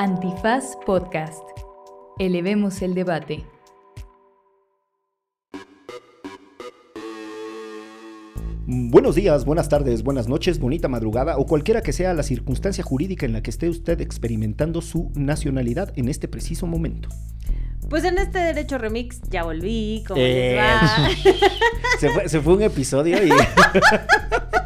Antifaz Podcast. Elevemos el debate. Buenos días, buenas tardes, buenas noches, bonita madrugada o cualquiera que sea la circunstancia jurídica en la que esté usted experimentando su nacionalidad en este preciso momento. Pues en este Derecho Remix ya volví, ¿cómo Eh, les va? Se fue, se fue un episodio y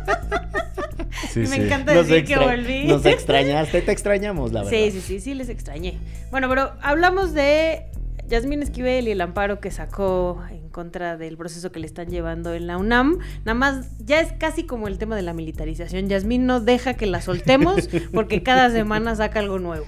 Sí, Me sí. encanta nos, decir que volví. nos extrañaste, te extrañamos, la verdad. Sí, sí, sí, sí, les extrañé. Bueno, pero hablamos de Yasmín Esquivel y el amparo que sacó en contra del proceso que le están llevando en la UNAM. Nada más, ya es casi como el tema de la militarización. Yasmín no deja que la soltemos porque cada semana saca algo nuevo.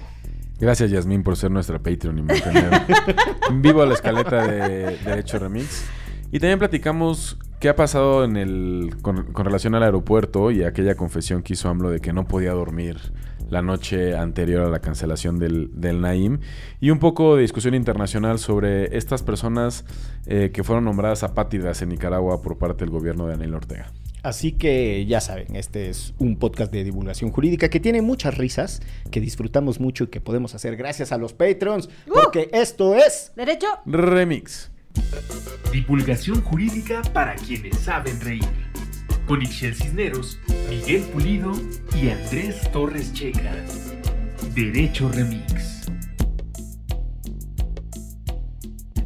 Gracias, Yasmín, por ser nuestra Patreon y mantener en vivo la escaleta de Derecho Remix. Y también platicamos qué ha pasado en el, con, con relación al aeropuerto y aquella confesión que hizo AMLO de que no podía dormir la noche anterior a la cancelación del, del Naim. Y un poco de discusión internacional sobre estas personas eh, que fueron nombradas apátridas en Nicaragua por parte del gobierno de Daniel Ortega. Así que ya saben, este es un podcast de divulgación jurídica que tiene muchas risas, que disfrutamos mucho y que podemos hacer gracias a los Patreons, porque esto es... ¿Derecho? Remix. Divulgación jurídica para quienes saben reír. Con Ixel Cisneros, Miguel Pulido y Andrés Torres Checa. Derecho Remix.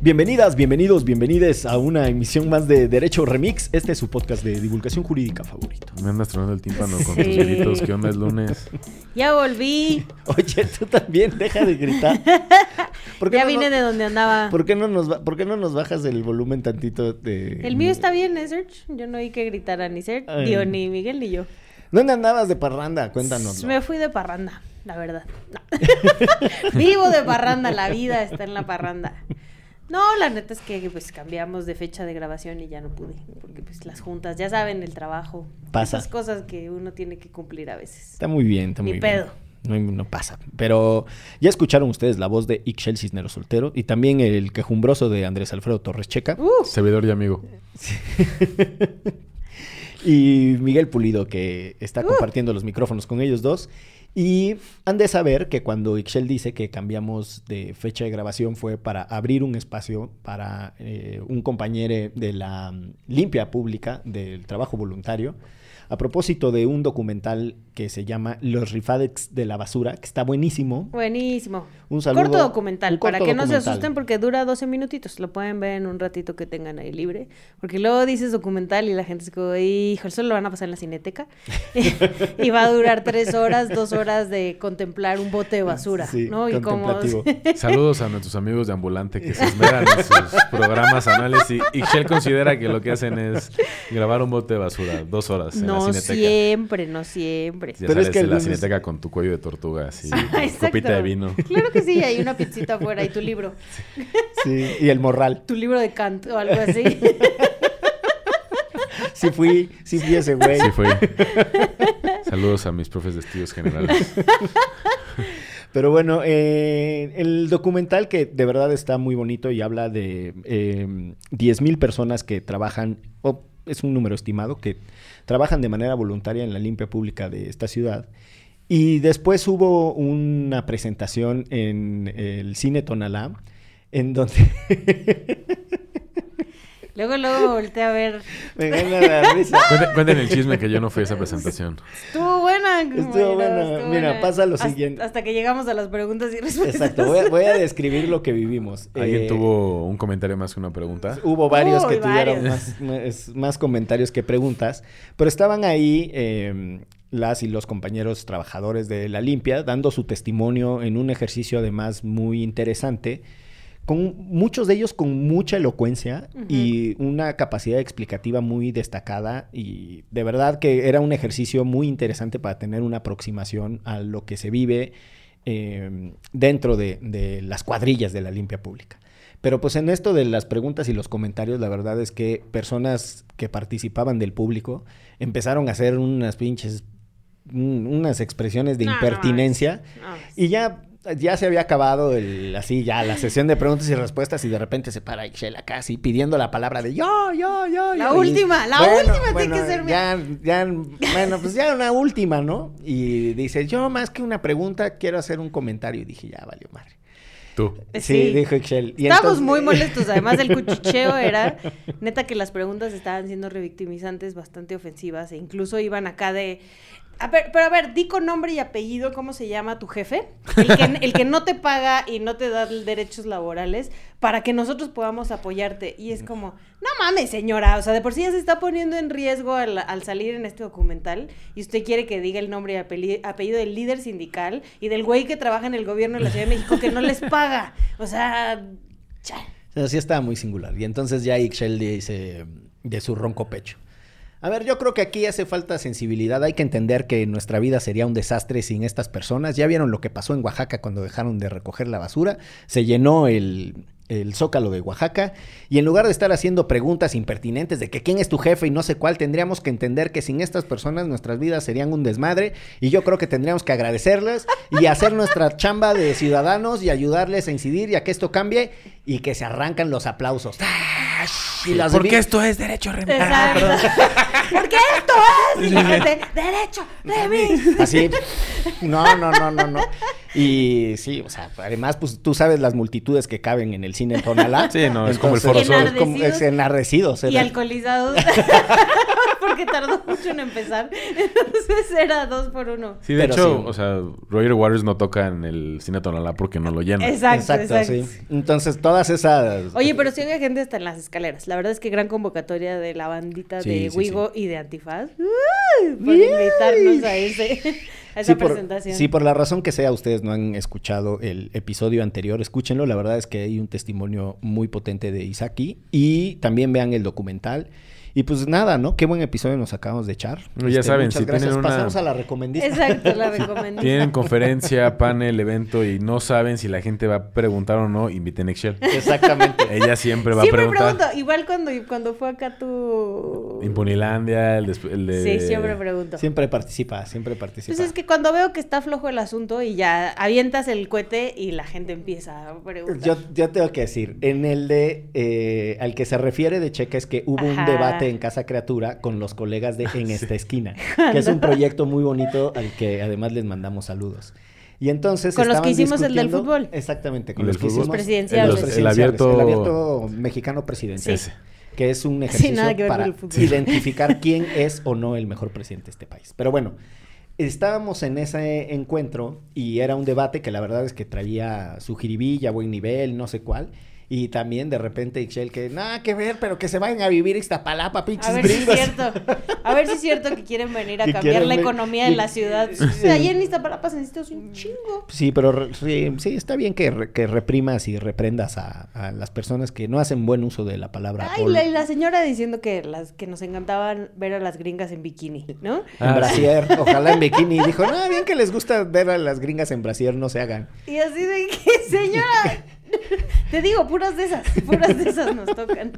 Bienvenidas, bienvenidos, bienvenides a una emisión más de Derecho Remix. Este es su podcast de divulgación jurídica favorito. Me andas tronando el tímpano con Sí. tus gritos. ¿Qué onda es lunes? Ya volví. Oye, tú también, deja de gritar. ¿Por qué Ya no vine no- de donde andaba. ¿Por qué, no nos ba- ¿Por qué no nos bajas el volumen tantito de... El mío está bien, ¿eh, Serge? Yo no oí que gritara ni Serge, Ay. ni Miguel ni yo. ¿Dónde andabas de parranda? Cuéntanos. Me fui de parranda, la verdad. No. Vivo de parranda, la vida está en la parranda. No, la neta es que pues cambiamos de fecha de grabación y ya no pude, porque pues las juntas, ya saben, el trabajo, Pasa. esas cosas que uno tiene que cumplir a veces. Está muy bien, está Ni muy pedo. bien. No, no pasa. Pero ya escucharon ustedes la voz de Ixchel Cisneros Soltero y también el quejumbroso de Andrés Alfredo Torres Checa. Uh, Servidor y amigo. y Miguel Pulido, que está compartiendo los micrófonos con ellos dos. Y han de saber que cuando Ixchel dice que cambiamos de fecha de grabación fue para abrir un espacio para eh, un compañero de la mm, limpia pública del trabajo voluntario. A propósito de un documental que se llama Los Rifadex de la Basura, que está buenísimo. buenísimo. Un saludo. corto documental, un para que no se asusten porque dura 12 minutitos. Lo pueden ver en un ratito que tengan ahí libre. Porque luego dices documental y la gente se como, hijo, solo lo van a pasar en la cineteca. y va a durar tres horas, dos horas de contemplar un bote de basura. Sí, ¿no? Y como... contemplativo. Saludos a nuestros amigos de Ambulante que se esmeran en sus programas anuales y, y Shell considera que lo que hacen es grabar un bote de basura dos horas no cineteca. siempre, no siempre. Ya Pero es que de la algunos- cineteca con tu cuello de tortuga así, exacto. copita de vino. Claro que sí, hay una pizzita afuera y tu libro. Sí, y el morral. Tu libro de Kant o algo así. Sí fui, sí fui ese güey. Sí fue. Saludos a mis profes de estudios generales. Pero bueno, eh, el documental que de verdad está muy bonito y habla de eh, 10.000 personas que trabajan, o es un número estimado, que trabajan de manera voluntaria en la limpia pública de esta ciudad. Y después hubo una presentación en el Cine Tonalá, en donde... Luego, luego volteé a ver. Me gana la risa. Cuenten, cuenten el chisme que yo no fui a esa presentación. Estuvo buena. Estuvo buena. estuvo Mira, buena. pasa lo Hasta- siguiente. Hasta que llegamos a las preguntas y respuestas. Exacto, voy a, voy a describir lo que vivimos. ¿Alguien Eh, tuvo un comentario más que una pregunta? Hubo varios que Uy, tuvieron varios. más, más- más comentarios que preguntas, pero estaban ahí eh, las y los compañeros trabajadores de la limpia dando su testimonio en un ejercicio además muy interesante, con muchos de ellos con mucha elocuencia y una capacidad explicativa muy destacada y de verdad que era un ejercicio muy interesante para tener una aproximación a lo que se vive eh, dentro de, de las cuadrillas de la limpia pública. Pero pues en esto de las preguntas y los comentarios, la verdad es que personas que participaban del público empezaron a hacer unas pinches, un- unas expresiones de No, no, impertinencia. No, Y ya ya se había acabado el, así ya la sesión de preguntas y respuestas y de repente se para Ixchel acá así pidiendo la palabra de yo, yo, yo. La yo. Y, última, la bueno, última tiene que ser ya, ya, bueno, pues ya una última, ¿no? Y dice, yo más que una pregunta quiero hacer un comentario. Y dije, ya valió madre. Tú. Sí, dijo Ixchel. Y Estábamos entonces- muy molestos. Además, el cuchicheo era neta que las preguntas estaban siendo revictimizantes, bastante ofensivas, e incluso iban acá de. A ver, pero a ver, di con nombre y apellido cómo se llama tu jefe, el que, el que no te paga y no te da derechos laborales para que nosotros podamos apoyarte. Y es como, no mames, señora, o sea, de por sí ya se está poniendo en riesgo al, al salir en este documental y usted quiere que diga el nombre y apelli- apellido del líder sindical y del güey que trabaja en el gobierno de la Ciudad de México que no les paga. O sea, cha. O sea, sí estaba muy singular. Y entonces ya Ixchel dice de su ronco pecho. A ver, yo creo que aquí hace falta sensibilidad. Hay que entender que nuestra vida sería un desastre sin estas personas. Ya vieron lo que pasó en Oaxaca cuando dejaron de recoger la basura. Se llenó el, el zócalo de Oaxaca. Y en lugar de estar haciendo preguntas impertinentes de que quién es tu jefe y no sé cuál, tendríamos que entender que sin estas personas nuestras vidas serían un desmadre. Y yo creo que tendríamos que agradecerles y hacer nuestra chamba de ciudadanos y ayudarles a incidir y a que esto cambie y que se arrancan los aplausos. Y las Porque vi- esto es derecho remix. Exacto. Porque esto es la gente, derecho, remix. Así. No, no, no, no, no. Y sí, o sea, además, pues tú sabes las multitudes que caben en el cine en Tonalá. Sí, no, es como el Foro es como- es enardecidos. Y alcoholizados. Porque tardó mucho en empezar. Entonces era dos por uno. Sí, de Pero hecho, sí. o sea, Roger Waters no toca en el cine Tonalá porque no lo llena. Exacto, Exacto, exacto. sí. Entonces, todas esas. Oye, pero sí había gente hasta en las escaleras. La verdad es que gran convocatoria de la bandita Sí, de sí, Wigo y de Antifaz. ¡Uy! Por invitarnos a ese a esa Sí por, presentación. sí, por la razón que sea, ustedes no han escuchado el episodio anterior, escúchenlo. La verdad es que hay un testimonio muy potente de Isaki. Y también vean el documental. Y pues nada, ¿no? Qué buen episodio nos acabamos de echar. Ya saben, muchas si gracias. tienen una- Pasamos a la recomendista. Exacto, la recomiendo. Tienen conferencia, panel, evento y no saben si la gente va a preguntar o no, inviten a Excel. Exactamente. Ella siempre va Siempre a preguntar. pregunto, igual cuando, cuando fue acá tu... Impunilandia, el, el de... Sí, siempre pregunto. Siempre participa, siempre participa. Pues es que cuando veo que está flojo el asunto y ya avientas el cohete y la gente empieza a preguntar. Yo, yo tengo que decir, en el de eh, al que se refiere de Checa es que hubo un Ajá. En Casa Criatura con los colegas de En esta esquina, que es un proyecto muy bonito al que además les mandamos saludos. Y entonces Con los que hicimos el del fútbol. Exactamente, con El los que hicimos Presidenciales. los El presidenciales, abierto- el abierto mexicano presidencial, Sí. que es un ejercicio para el identificar quién es o no el mejor presidente de este país. Pero bueno, estábamos en ese encuentro y era un debate que la verdad es que traía su jiribilla, buen nivel, no sé cuál. Y también de repente Ixchel que nada que ver, pero que se vayan a vivir Ixtapalapa, pinches A ver si es cierto. A ver si es cierto que quieren venir a cambiar quieren la economía de la ciudad. Sí. O sea, allá en Iztapalapa se necesita un chingo. Sí, pero sí, sí, está bien que, re- que reprimas y reprendas a, a las personas que no hacen buen uso de la palabra. Ay, la, y la señora diciendo que las que nos encantaban ver a las gringas en bikini, ¿no? En Ah, brasier, ojalá en bikini. Y dijo, no, bien que les gusta ver a las gringas en brasier, no se hagan. Y así de que, señora, te digo, puras de esas, puras de esas nos tocan.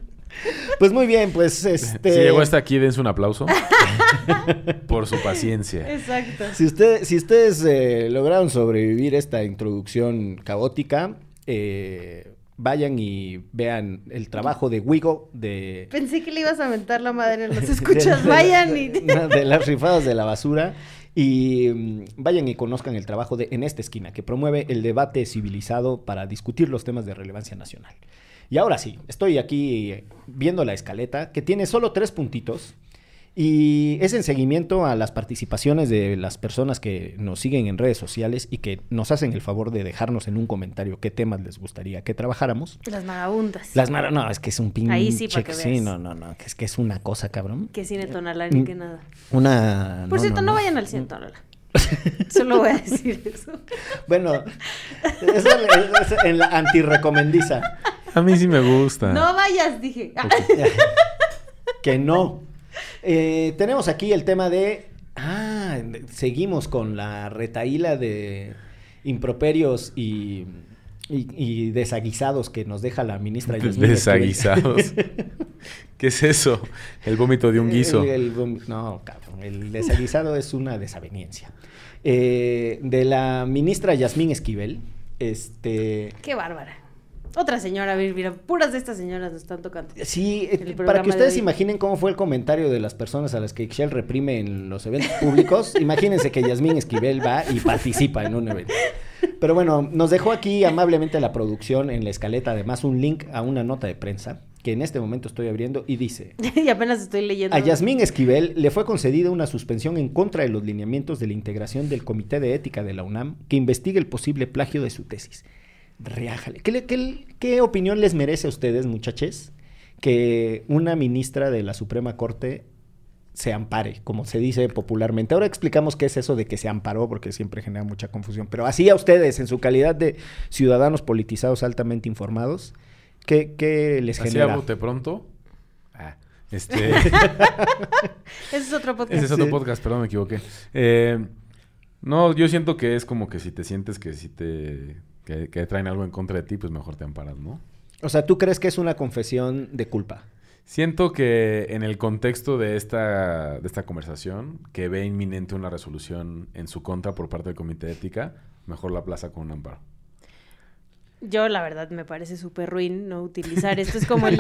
Pues muy bien, pues este... Si llegó hasta aquí, dense un aplauso. por su paciencia. Exacto. Si, usted, si ustedes eh, lograron sobrevivir esta introducción caótica, eh, vayan y vean el trabajo de Wigo de... Pensé que le ibas a mentar la madre en los escuchas. de- Vayan de- y... de las rifadas de la basura. Y mm, vayan y conozcan el trabajo de En esta esquina, que promueve el debate civilizado para discutir los temas de relevancia nacional. Y ahora sí, estoy aquí viendo la escaleta, que tiene solo tres puntitos. Y es en seguimiento a las participaciones de las personas que nos siguen en redes sociales y que nos hacen el favor de dejarnos en un comentario qué temas les gustaría que trabajáramos. Las magabundas. Las mara, no, es que es un pinche. Ahí sí, para que Sí, veas. no, no, no, que es que es una cosa, cabrón. Que cine tonalá ni que nada. Una. Por cierto, no, vayan al cine tonalá. Solo voy a decir eso. Bueno, eso es es en la antirrecomendiza. A mí sí me gusta. No vayas, dije. Que no. Eh, tenemos aquí el tema de. Ah, seguimos con la retaíla de improperios y y, y desaguisados que nos deja la ministra Yasmín Esquivel. Desaguisados. ¿Qué es eso? El vómito de un guiso. El- el vom- no, cabrón. El desaguisado es una desaveniencia. Eh, de la ministra Yasmín Esquivel, este. Qué bárbara. Otra señora, mira, puras de estas señoras nos están tocando. Sí, eh, para que de ustedes imaginen cómo fue el comentario de las personas a las que Ixchel reprime en los eventos públicos, imagínense que Yasmín Esquivel va y participa en un evento. Pero bueno, nos dejó aquí amablemente la producción en la escaleta, además un link a una nota de prensa que en este momento estoy abriendo y dice, y apenas estoy leyendo. a Yasmín Esquivel le fue concedida una suspensión en contra de los lineamientos de la integración del Comité de Ética de la UNAM que investigue el posible plagio de su tesis. Reájale. ¿Qué, qué- qué opinión les merece a ustedes, muchachos, que una ministra de la Suprema Corte se ampare, como se dice popularmente? Ahora explicamos qué es eso de que se amparó, porque siempre genera mucha confusión. Pero así a ustedes, en su calidad de ciudadanos politizados altamente informados, ¿qué, qué les Así genera? bote pronto. Ah, este. Ese es otro podcast. Ese es otro Sí. podcast, perdón, me equivoqué. Eh, no, yo siento que es como que si te sientes que si te que, que traen algo en contra de ti, pues mejor te amparas, ¿no? O sea, ¿tú crees que es una confesión de culpa? Siento que en el contexto de esta, de esta conversación, que ve inminente una resolución en su contra por parte del Comité de Ética, mejor la plaza con un amparo. Yo, la verdad, me parece súper ruin no utilizar. Esto es como el,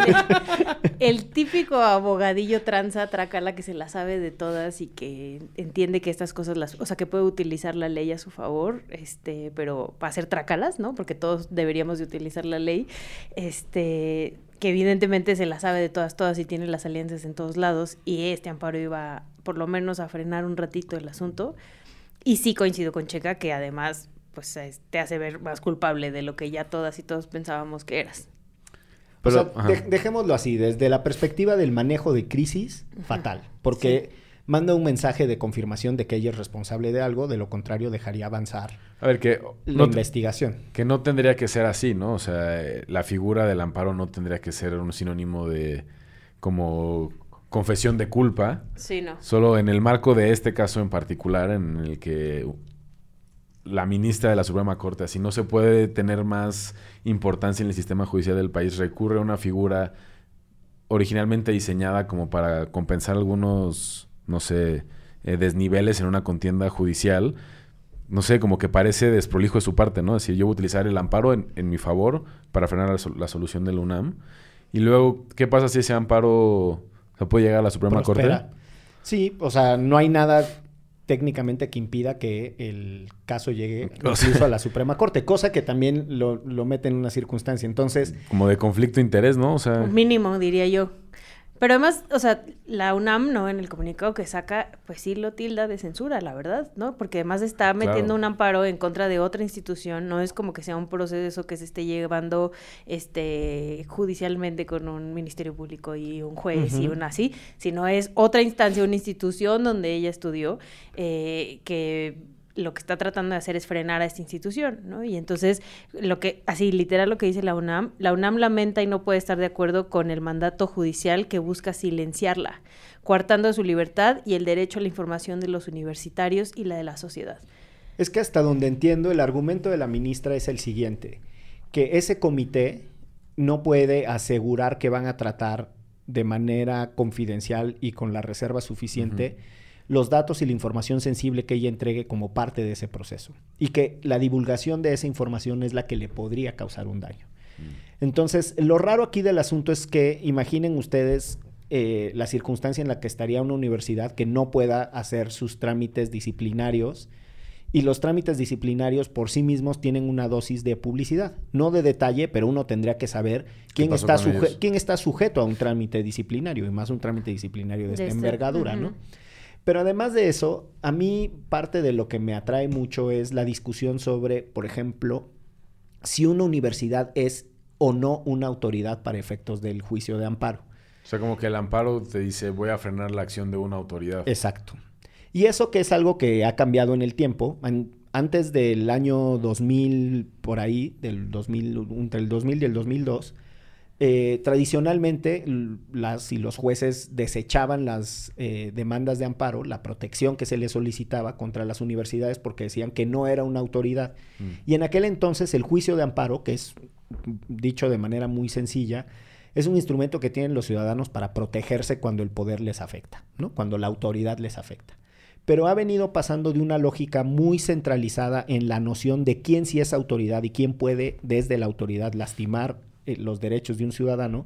el típico abogadillo tranza, tracala, que se la sabe de todas y que entiende que estas cosas las... O sea, que puede utilizar la ley a su favor, este, pero para hacer tracalas, ¿no? Porque todos deberíamos de utilizar la ley. Este, que evidentemente se la sabe de todas, todas y tiene las alianzas en todos lados. Y este amparo iba, por lo menos, a frenar un ratito el asunto. Y sí coincido con Checa que además pues es- te hace ver más culpable de lo que ya todas y todos pensábamos que eras. Pero, o sea, ajá. de- dejémoslo así, desde la perspectiva del manejo de crisis, fatal, porque manda un mensaje de confirmación de que ella es responsable de algo, de lo contrario dejaría avanzar A ver, que la no, investigación. que no tendría que ser así, ¿no? O sea, la figura del amparo no tendría que ser un sinónimo de como confesión de culpa, Sí, no. Solo en el marco de este caso en particular, en el que la ministra de la Suprema Corte, así no se puede tener más importancia en el sistema judicial del país, recurre a una figura originalmente diseñada como para compensar algunos, no sé, eh, desniveles en una contienda judicial. No sé, como que parece desprolijo de su parte, ¿no? Es decir, yo voy a utilizar el amparo en, en mi favor para frenar la, sol- la solución del UNAM. Y luego, ¿qué pasa si ese amparo se puede llegar a la Suprema Prospera. Corte? Sí, o sea, no hay nada técnicamente que impida que el caso llegue O sea- incluso a la Suprema Corte, cosa que también lo, lo mete en una circunstancia. Entonces, Como de conflicto de interés, ¿no? O sea, Mínimo, diría yo. Pero además, o sea, la UNAM, ¿no? En el comunicado que saca, pues sí lo tilda de censura, la verdad, ¿no? Porque además está metiendo Claro. un amparo en contra de otra institución, no es como que sea un proceso que se esté llevando este judicialmente con un ministerio público y un juez y Ujú. un así, sino es otra instancia, una institución donde ella estudió, eh, que lo que está tratando de hacer es frenar a esta institución, ¿no? Y entonces, lo que, así literal lo que dice la UNAM, la UNAM lamenta y no puede estar de acuerdo con el mandato judicial que busca silenciarla, coartando su libertad y el derecho a la información de los universitarios y la de la sociedad. Es que hasta donde entiendo, el argumento de la ministra es el siguiente, que ese comité no puede asegurar que van a tratar de manera confidencial y con la reserva suficiente los datos y la información sensible que ella entregue como parte de ese proceso. Y que la divulgación de esa información es la que le podría causar un daño. Entonces, lo raro aquí del asunto es que imaginen ustedes eh, la circunstancia en la que estaría una universidad que no pueda hacer sus trámites disciplinarios y los trámites disciplinarios por sí mismos tienen una dosis de publicidad, no de detalle, pero uno tendría que saber quién está, con suje- ellos? quién está sujeto a un trámite disciplinario y más un trámite disciplinario de, De esta este- envergadura, ¿no? Pero además de eso, a mí parte de lo que me atrae mucho es la discusión sobre, por ejemplo, si una universidad es o no una autoridad para efectos del juicio de amparo. o sea, como que el amparo te dice, voy a frenar la acción de una autoridad. Exacto. Y eso que es algo que ha cambiado en el tiempo. An- antes del año 2000, por ahí, del 2000, entre el 2000 y el 2002, eh, tradicionalmente las y los jueces desechaban las eh, demandas de amparo, la protección que se les solicitaba contra las universidades porque decían que no era una autoridad. Mm. Y en aquel entonces el juicio de amparo, que es dicho de manera muy sencilla, es un instrumento que tienen los ciudadanos para protegerse cuando el poder les afecta, ¿no? cuando la autoridad les afecta. Pero ha venido pasando de una lógica muy centralizada en la noción de quién sí es autoridad y quién puede desde la autoridad lastimar eh, los derechos de un ciudadano,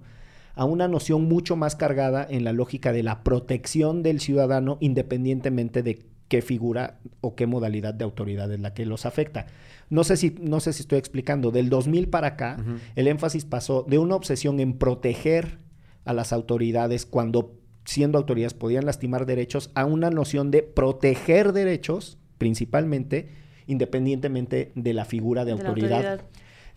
a una noción mucho más cargada en la lógica de la protección del ciudadano independientemente de qué figura o qué modalidad de autoridad es la que los afecta. No sé si, no sé si estoy explicando, del 2000 para acá, el énfasis pasó de una obsesión en proteger a las autoridades cuando siendo autoridades podían lastimar derechos a una noción de proteger derechos, principalmente, independientemente de la figura de, autoridad.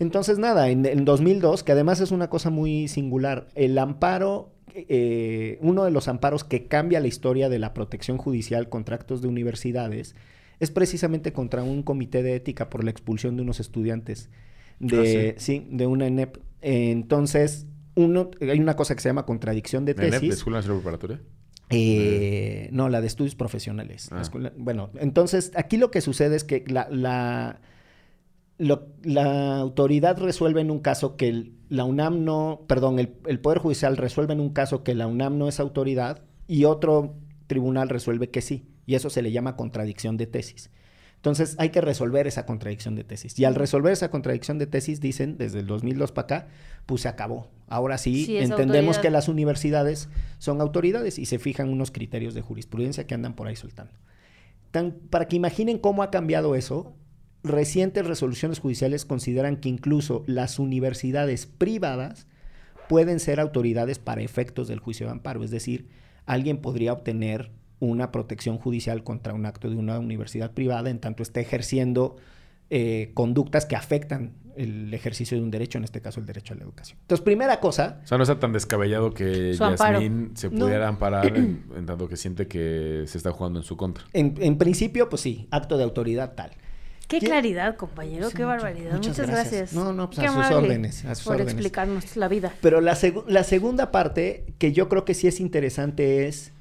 Entonces, nada, en, 2002, que además es una cosa muy singular, el amparo eh, uno de los amparos que cambia la historia de la protección judicial contra actos de universidades es precisamente contra un comité de ética por la expulsión de unos estudiantes de, ah, sí? de una ENEP. entonces, uno, hay una cosa que se llama contradicción de tesis. ¿ENEP de Escuela Nacional Preparatoria? Eh, no, la de estudios profesionales. Ah. bueno, entonces aquí lo que sucede es que la, la, la autoridad resuelve en un caso que la UNAM no, perdón, el, el, Poder Judicial resuelve en un caso que la UNAM no es autoridad y otro tribunal resuelve que sí y eso se le llama contradicción de tesis. Entonces hay que resolver esa contradicción de tesis. Y al resolver esa contradicción de tesis, dicen, desde el 2002 para acá, pues se acabó. Ahora sí, entendemos que las universidades son autoridades y se fijan unos criterios de jurisprudencia que andan por ahí soltando. Tan, para que imaginen cómo ha cambiado eso, recientes resoluciones judiciales consideran que incluso las universidades privadas pueden ser autoridades para efectos del juicio de amparo. Es decir, alguien podría obtener una protección judicial contra un acto de una universidad privada en tanto esté ejerciendo eh, conductas que afectan el ejercicio de un derecho, en este caso el derecho a la educación. Entonces, primera cosa... O sea, no está tan descabellado que Yasmín se pudiera amparar en, tanto que siente que se está jugando en su contra. En, principio, pues sí, acto de autoridad tal. Qué claridad, compañero, qué barbaridad. Muchas, gracias. No, no, pues a sus órdenes. por explicarnos la vida. Pero la, la segunda parte, que yo creo que sí es interesante, es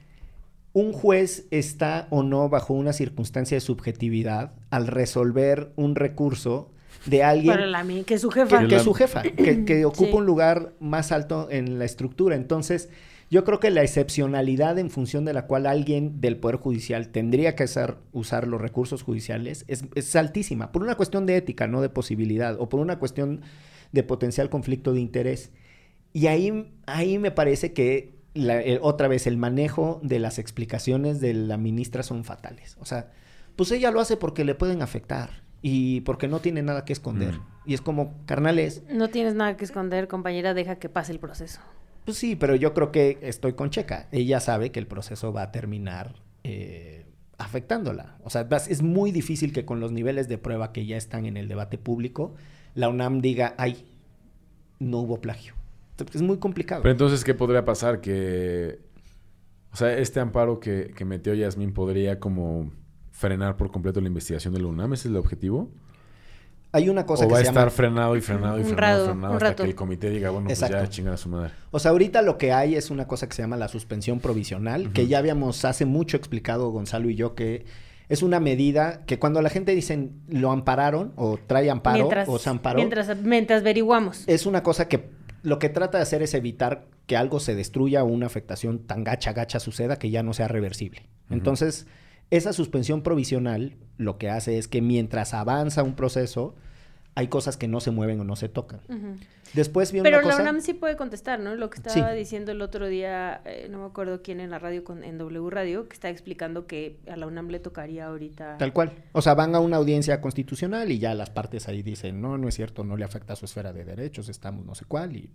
un juez está o no bajo una circunstancia de subjetividad al resolver un recurso de alguien que es su jefa que, es su jefa que, ocupa un lugar más alto en la estructura entonces yo creo que la excepcionalidad en función de la cual alguien del poder judicial tendría que usar los recursos judiciales es, es altísima por una cuestión de ética no de posibilidad o por una cuestión de potencial conflicto de interés y ahí ahí me parece que otra vez, el manejo de las explicaciones de la ministra son fatales. O sea, pues ella lo hace porque le pueden afectar y porque no tiene nada que esconder. Mm. Y es como, carnales. No tienes nada que esconder, compañera, deja que pase el proceso. Pues sí, pero yo creo que estoy con Checa. Ella sabe que el proceso va a terminar eh, afectándola. O sea, es muy difícil que con los niveles de prueba que ya están en el debate público, la UNAM diga, ay, no hubo plagio es muy complicado. Pero entonces, ¿qué podría pasar? Que, o sea, este amparo que, que metió Yasmín podría como frenar por completo la investigación de la UNAM, ¿ese es el objetivo? Hay una cosa o va a estar frenado y frenado y frenado, frenado hasta que el comité diga, bueno, pues ya chingan a su madre. O sea, ahorita lo que hay es una cosa que se llama la suspensión provisional, que ya habíamos hace mucho explicado Gonzalo y yo que es una medida que cuando la gente dice lo ampararon o trae amparo o se amparó. Mientras, mientras averiguamos. Es una cosa que lo que trata de hacer es evitar que algo se destruya o una afectación tan gacha, gacha suceda que ya no sea reversible. Entonces, esa suspensión provisional lo que hace es que mientras avanza un proceso, hay cosas que no se mueven o no se tocan. Después viene Pero la UNAM sí puede contestar, ¿no? Lo que estaba diciendo el otro día, eh, no me acuerdo quién en la radio, con, en W Radio, que está explicando que a la UNAM le tocaría ahorita... Tal cual. O sea, van a una audiencia constitucional y ya las partes ahí dicen, no, no es cierto, no le afecta a su esfera de derechos, estamos no sé cuál. Y,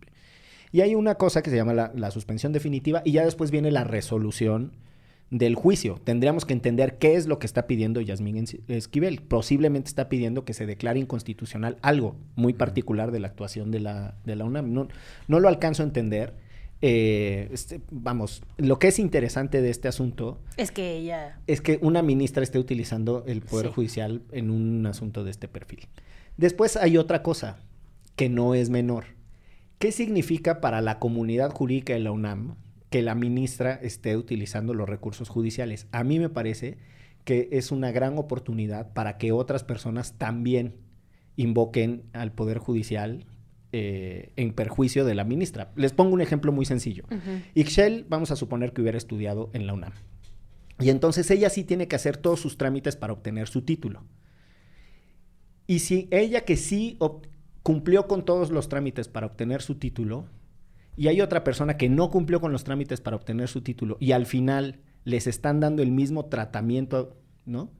y hay una cosa que se llama la, la suspensión definitiva y ya después viene la resolución del juicio. Tendríamos que entender qué es lo que está pidiendo Yasmín Esquivel. Posiblemente está pidiendo que se declare inconstitucional algo muy particular de la actuación de la, de la UNAM. No, no lo alcanzo a entender. Eh, este, vamos, lo que es interesante de este asunto es que ella es que una ministra esté utilizando el poder judicial en un asunto de este perfil. Después hay otra cosa que no es menor ¿Qué significa para la comunidad jurídica de la UNAM que la ministra esté utilizando los recursos judiciales? A mí me parece que es una gran oportunidad para que otras personas también invoquen al Poder Judicial eh, en perjuicio de la ministra. Les pongo un ejemplo muy sencillo. Ixchel, vamos a suponer que hubiera estudiado en la UNAM. Y entonces ella sí tiene que hacer todos sus trámites para obtener su título. Y si ella que sí cumplió con todos los trámites para obtener su título, y hay otra persona que no cumplió con los trámites para obtener su título, y al final les están dando el mismo tratamiento, ¿no?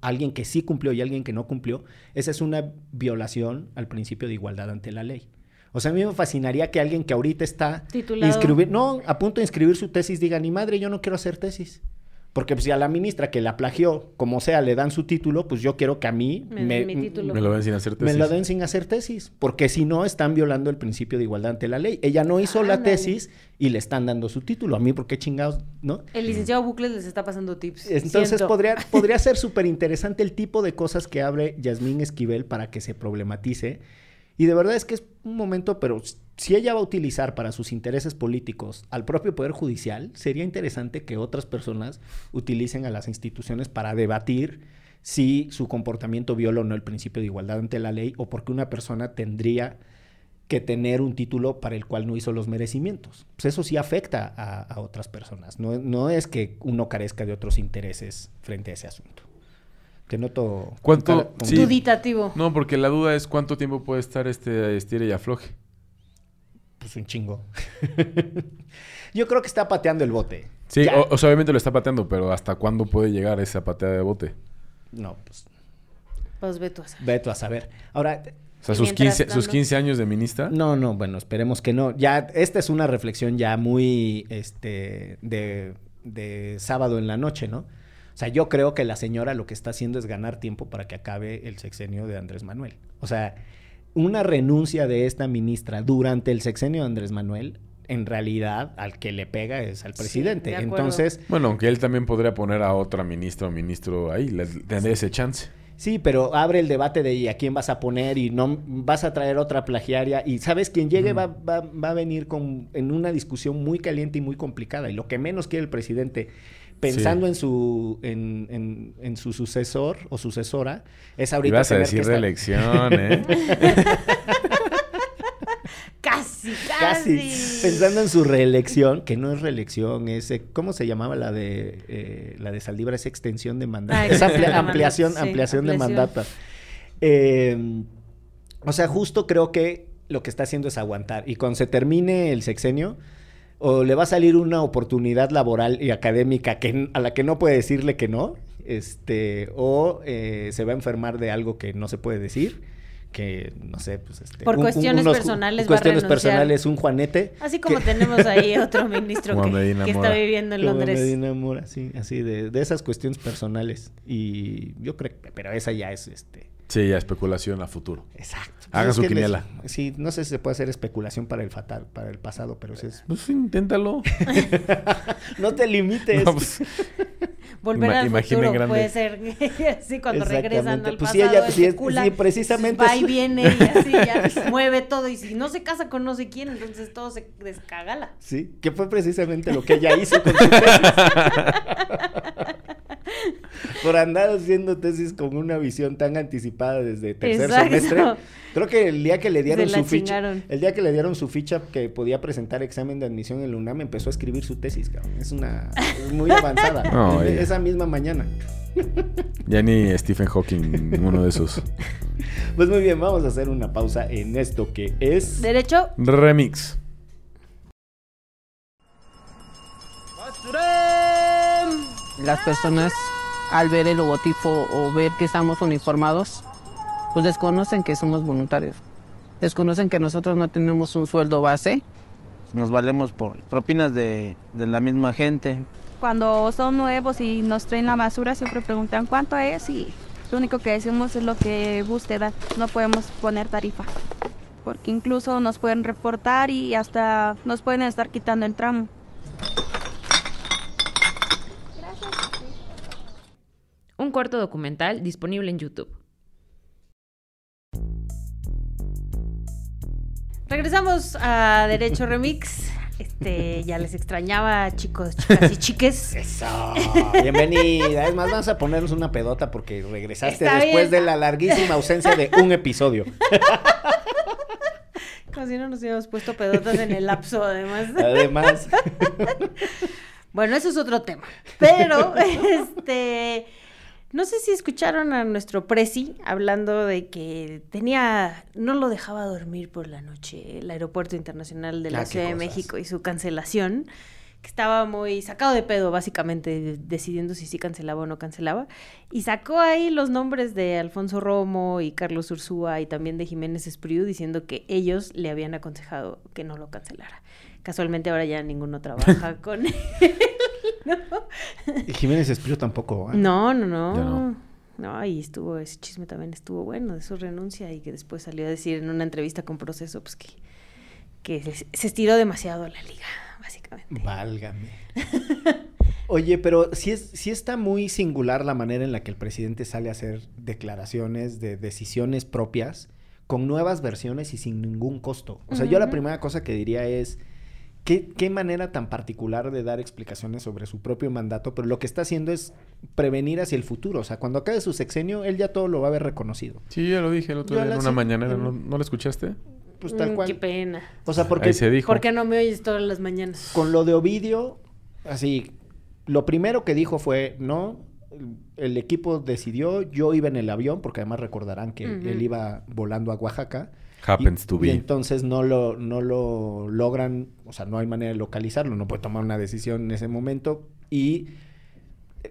Alguien que sí cumplió y alguien que no cumplió, esa es una violación al principio de igualdad ante la ley. O sea, a mí me fascinaría que alguien que ahorita está inscribir, no, a punto de inscribir su tesis diga, ni madre, yo no quiero hacer tesis. Porque pues, si a la ministra que la plagió, como sea, le dan su título, pues yo quiero que a mí me, lo den sin hacer tesis. Me lo den sin hacer tesis. Porque si no, están violando el principio de igualdad ante la ley. Ella no hizo la tesis y le están dando su título. A mí, ¿por qué chingados? ¿No? El licenciado Bucles les está pasando tips. Entonces podría, podría ser súper interesante el tipo de cosas que abre Yasmín Esquivel para que se problematice y de verdad es que es un momento, pero si ella va a utilizar para sus intereses políticos al propio Poder Judicial, sería interesante que otras personas utilicen a las instituciones para debatir si su comportamiento viola o no el principio de igualdad ante la ley o porque una persona tendría que tener un título para el cual no hizo los merecimientos. Pues eso sí afecta a, a otras personas. No, no es que uno carezca de otros intereses frente a ese asunto. Te noto... ¿Cuánto? Duditativo. No, porque la duda es cuánto tiempo puede estar este estire y afloje. Pues un chingo. Yo creo que está pateando el bote. Sí, o, sea, obviamente lo está pateando, pero ¿hasta cuándo puede llegar esa pateada de bote? No, pues... Pues veto a saber. Veto a saber. Ahora... O sea, sus 15, sus 15 años de ministra. No, no, bueno, esperemos que no. Ya, esta es una reflexión ya muy, este, de, de sábado en la noche, ¿no? O sea, yo creo que la señora lo que está haciendo es ganar tiempo para que acabe el sexenio de Andrés Manuel. O sea, una renuncia de esta ministra durante el sexenio de Andrés Manuel en realidad al que le pega es al presidente. Entonces, bueno, aunque él también podría poner a otra ministra o ministro ahí, le tendría ese chance. Sí, pero abre el debate de a quién vas a poner y no vas a traer otra plagiaria y sabes quién llegue va, va, va, a venir con en una discusión muy caliente y muy complicada y lo que menos quiere el presidente pensando en su en, en, su sucesor o sucesora, es ahorita Ibas a decir reelección, ¿eh? casi, casi, Pensando en su reelección, que no es reelección, es eh, ¿cómo se llamaba la de eh, la de Saldívar? Es extensión de mandato. Ah, es ampliación, ampliación, de mandato. Eh, o sea, justo creo que lo que está haciendo es aguantar. Y cuando se termine el sexenio, o le va a salir una oportunidad laboral y académica que, a la que no puede decirle que no, este, o eh, se va a enfermar de algo que no se puede decir, que no sé, pues este, por cuestiones personales, cuestiones personales, un Juanete, así como tenemos ahí otro ministro que, está viviendo en Londres, Medina Mora, sí, así de, de esas cuestiones personales. Y yo creo, pero esa ya es este Sí, ya especulación a futuro. Exacto. Haga pues su quiniela. sí, no sé si se puede hacer especulación para el fatal, para el pasado, pero es... Pues inténtalo. no te limites. Pues, Volver al futuro grande. puede ser así cuando regresan al pues pasado. Sí, ella, sí, sí, precisamente. Va y viene y así ya mueve todo. Y si no se casa con no sé quién, entonces todo se descagala. Sí, que fue precisamente lo que ella hizo con su por andar haciendo tesis con una visión tan anticipada desde tercer semestre. Creo que el día que le dieron su ficha, el día que le dieron su ficha que podía presentar examen de admisión en el UNAM, empezó a escribir su tesis, cabrón. Es una muy avanzada. esa misma mañana. Ya ni Stephen Hawking, uno de esos. Pues muy bien, vamos a hacer una pausa en esto que es Derecho Remix. Las personas al ver el logotipo o ver que estamos uniformados, pues desconocen que somos voluntarios. Desconocen que nosotros no tenemos un sueldo base. Nos valemos por propinas de, de la misma gente. Cuando son nuevos y nos traen la basura, siempre preguntan cuánto es y lo único que decimos es lo que guste dar. No podemos poner tarifa. Porque incluso nos pueden reportar y hasta nos pueden estar quitando el tramo. Un corto documental disponible en YouTube. Regresamos a Derecho Remix. Este, ya les extrañaba, chicos, chicas y chiques. Eso, bienvenida. Es más, vamos a ponernos una pedota porque regresaste Está después bien. de la larguísima ausencia de un episodio. Como si no nos hubiéramos puesto pedotas en el lapso, además. Además, Bueno, eso es otro tema. Pero, este, no sé si escucharon a nuestro presi hablando de que tenía, no lo dejaba dormir por la noche el Aeropuerto Internacional de la Ah, Ciudad de. México y su cancelación, que estaba muy sacado de pedo, básicamente, decidiendo si sí cancelaba o no cancelaba. Y sacó ahí los nombres de Alfonso Romo y Carlos Ursúa y también de Jiménez Espriu, diciendo que ellos le habían aconsejado que no lo cancelara. Casualmente ahora ya ninguno trabaja con él. ¿No? y Jiménez Espíritu tampoco. ¿ah? No, no, no. No. No, y estuvo, ese chisme también estuvo bueno de su renuncia y que después salió a decir en una entrevista con Proceso, pues que, que se, se estiró demasiado la liga, básicamente. Válgame. Oye, pero sí, es, sí está muy singular la manera en la que el presidente sale a hacer declaraciones de decisiones propias con nuevas versiones y sin ningún costo. O sea, yo la primera cosa que diría es, ¿qué, qué manera tan particular de dar explicaciones sobre su propio mandato? Pero lo que está haciendo es prevenir hacia el futuro. O sea, cuando acabe su sexenio, él ya todo lo va a haber reconocido. Sí, ya lo dije el otro Yo día en una sí- mañanera. ¿No, en- ¿no lo escuchaste? Pues tal Mm, cual. Qué pena. O sea, porque Ahí se dijo. ¿Por qué no me oyes todas las mañanas? con lo de Ovidio, así, lo primero que dijo fue, no, el equipo decidió, yo iba en el avión, porque además recordarán que él iba volando a Oaxaca. Happens y, to y be. entonces no lo, no lo logran, o sea, no hay manera de localizarlo, no puede tomar una decisión en ese momento. Y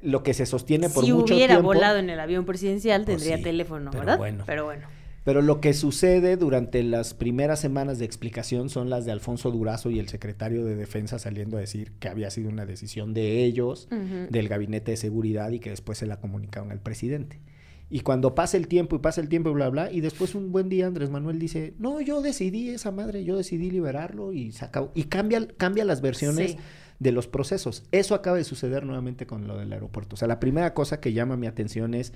lo que se sostiene por si mucho hubiera tiempo... volado en el avión presidencial, Pues tendría sí, teléfono, pero ¿verdad? bueno. Pero bueno. Pero lo que sucede durante las primeras semanas de explicación son las de Alfonso Durazo y el secretario de Defensa saliendo a decir que había sido una decisión de ellos, del gabinete de seguridad y que después se la comunicaron al presidente. Y cuando pasa el tiempo y pasa el tiempo y bla, bla, y después un buen día Andrés Manuel dice, no, yo decidí esa madre, yo decidí liberarlo y se acabó. Y cambia, cambia las versiones Sí. de los procesos. Eso acaba de suceder nuevamente con lo del aeropuerto. O sea, la primera cosa que llama mi atención es,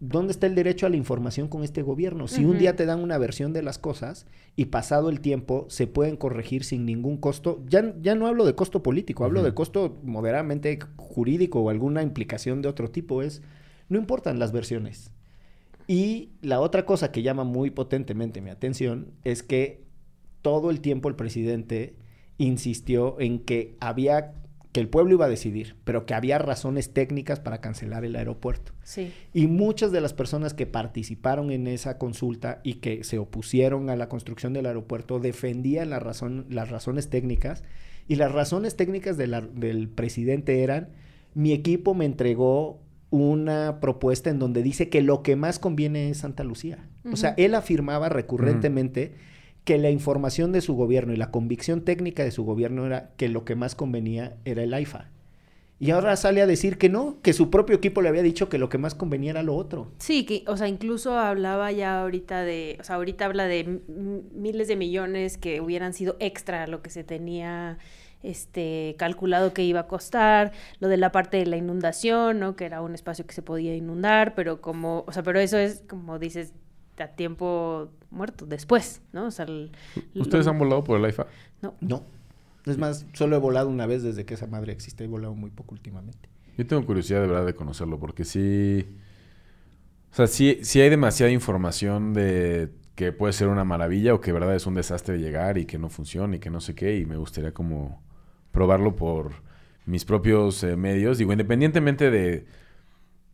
¿dónde está el derecho a la información con este gobierno? Si un día te dan una versión de las cosas y pasado el tiempo se pueden corregir sin ningún costo, ya, ya no hablo de costo político, hablo de costo moderadamente jurídico o alguna implicación de otro tipo, es, no importan las versiones. Y la otra cosa que llama muy potentemente mi atención es que todo el tiempo el presidente insistió en que había que el pueblo iba a decidir, pero que había razones técnicas para cancelar el aeropuerto. Sí. Y muchas de las personas que participaron en esa consulta y que se opusieron a la construcción del aeropuerto defendían la razón, las razones técnicas. Y las razones técnicas de la- del presidente eran, mi equipo me entregó una propuesta en donde dice que lo que más conviene es Santa Lucía. O sea, él afirmaba recurrentemente que la información de su gobierno y la convicción técnica de su gobierno era que lo que más convenía era el AIFA. Y ahora sale a decir que no, que su propio equipo le había dicho que lo que más convenía era lo otro. Sí, que, o sea, incluso hablaba ya ahorita de, o sea, ahorita habla de miles de millones que hubieran sido extra a lo que se tenía este calculado que iba a costar, lo de la parte de la inundación, ¿no? Que era un espacio que se podía inundar, pero como, o sea, pero eso es como dices a tiempo muerto después, ¿no? O sea, el- ¿Ustedes lo- han volado por el IFA? no. No. Es más, solo he volado una vez desde que esa madre existe. He volado muy poco últimamente. Yo tengo curiosidad de verdad de conocerlo porque sí... O sea, sí, sí hay demasiada información de que puede ser una maravilla o que de verdad es un desastre llegar y que no funciona y que no sé qué. Y me gustaría como probarlo por mis propios eh, medios. Digo, independientemente de...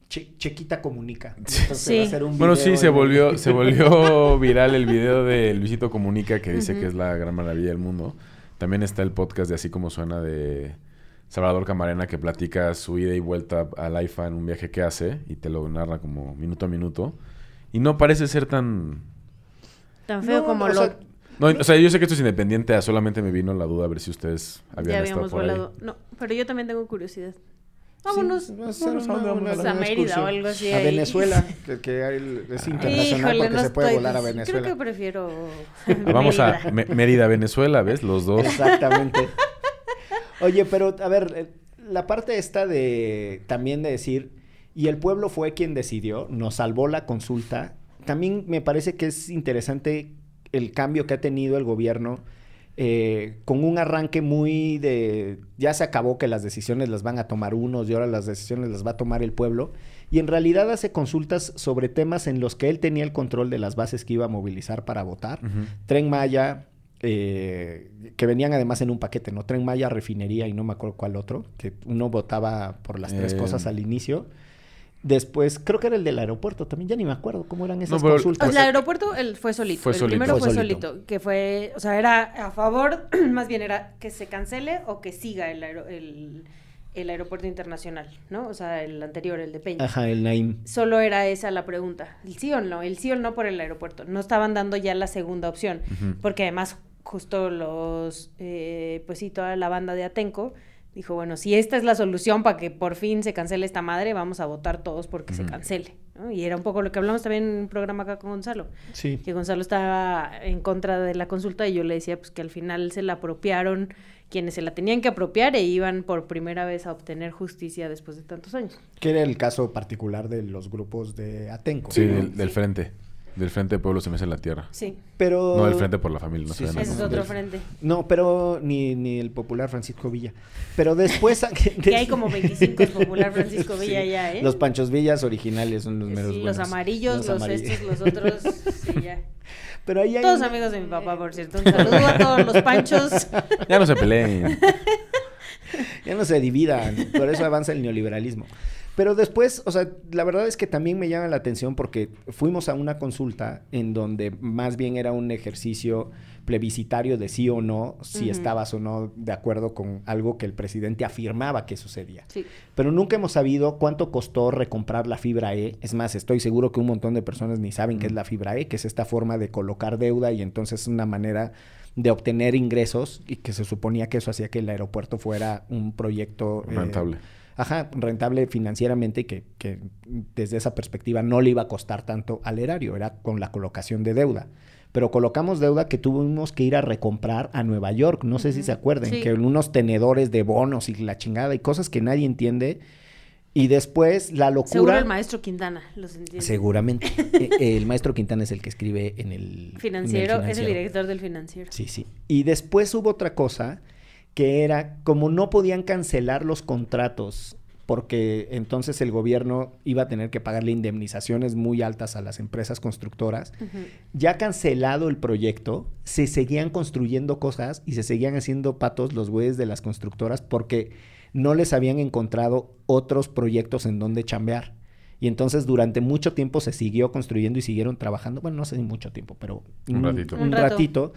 Che- Chequita comunica. Sí. Un Bueno, sí, se volvió, se volvió viral el video de Luisito Comunica que dice que es la gran maravilla del mundo. También está el podcast de Así como suena de Salvador Camarena que platica su ida y vuelta al IFA en un viaje que hace y te lo narra como minuto a minuto. Y no parece ser tan... Tan feo No, como lo sea, No, o sea, yo sé que esto es independiente, ah, solamente me vino la duda a ver si ustedes habían ya estado habíamos por ahí. volado. No, pero yo también tengo curiosidad. Vámonos. Sí, a vámonos, una vámonos, Mérida o algo así A ahí. Venezuela, que, que hay- es internacional Híjole, porque no se puede estoy- volar a Venezuela. Creo que prefiero. Vamos a Mérida, Venezuela, ¿ves? Los dos. Exactamente. Oye, pero a ver, eh, la parte esta de también de decir, y el pueblo fue quien decidió, nos salvó la consulta, también me parece que es interesante el cambio que ha tenido el gobierno eh, con un arranque muy de ya se acabó que las decisiones las van a tomar unos y ahora las decisiones las va a tomar el pueblo y en realidad hace consultas sobre temas en los que él tenía el control de las bases que iba a movilizar para votar. Tren Maya, eh, que venían además en un paquete, ¿no? Tren Maya, refinería y no me acuerdo cuál otro, que uno votaba por las tres Eh, cosas al inicio. Después, creo que era el del aeropuerto, también ya ni me acuerdo cómo eran esas pero- consultas. el aeropuerto él fue solito. Fue el solito. primero Fue fue solito. solito. Que fue, o sea, era a favor, más bien era que se cancele o que siga el, aero- el, el aeropuerto internacional, ¿no? O sea, el anterior, el de Peña. Ajá, el Naim. Solo era esa la pregunta. El sí o no, el sí o no por el aeropuerto. No estaban dando ya la segunda opción. Porque además, justo los, eh, pues sí, toda la banda de Atenco dijo, bueno, si esta es la solución para que por fin se cancele esta madre, vamos a votar todos porque se cancele. ¿no? Y era un poco lo que hablamos también en un programa acá con Gonzalo. Sí. Que Gonzalo estaba en contra de la consulta y yo le decía pues que al final se la apropiaron quienes se la tenían que apropiar e iban por primera vez a obtener justicia después de tantos años. Que era el caso particular de los grupos de Atenco. Sí, ¿no? del, del Sí. frente. Del frente de Pueblo se me hace la tierra. Sí, Pero... No del frente por la familia, no Sí, se sí, es otro frente. No, pero ni, ni el popular Francisco Villa. Pero después... Que hay como 25 popular Francisco Villa Sí. ya, ¿eh? Los Panchos Villas originales son los Sí, meros los amarillos, los, amarillos. estos, los otros, sí, ya. Pero ahí hay Todos un- amigos de mi papá, por cierto. Un saludo a todos los panchos. Ya no se peleen. Ya no se dividan, por eso avanza el neoliberalismo. Pero después, o sea, la verdad es que también me llama la atención porque fuimos a una consulta en donde más bien era un ejercicio plebiscitario de sí o no, si estabas o no de acuerdo con algo que el presidente afirmaba que sucedía. Sí. Pero nunca hemos sabido cuánto costó recomprar la fibra E. Es más, estoy seguro que un montón de personas ni saben qué es la fibra E, que es esta forma de colocar deuda y entonces es una manera de obtener ingresos y que se suponía que eso hacía que el aeropuerto fuera un proyecto eh, Rentable. Ajá, rentable financieramente y que, que desde esa perspectiva no le iba a costar tanto al erario, era con la colocación de deuda. Pero colocamos deuda que tuvimos que ir a recomprar a Nueva York. No sé si se acuerdan, Sí. que unos tenedores de bonos y la chingada y cosas que nadie entiende. Y después la locura. Seguro el maestro Quintana los entiende. Seguramente. Eh, el maestro Quintana es el que escribe en el en el Financiero, es el financiero. director del financiero. Sí, sí. Y después hubo otra cosa que era como no podían cancelar los contratos porque entonces el gobierno iba a tener que pagarle indemnizaciones muy altas a las empresas constructoras. Ya cancelado el proyecto, se seguían construyendo cosas y se seguían haciendo patos los güeyes de las constructoras porque no les habían encontrado otros proyectos en donde chambear. Y entonces durante mucho tiempo se siguió construyendo y siguieron trabajando. Bueno, no sé si mucho tiempo, pero Un ratito. Un, ratito.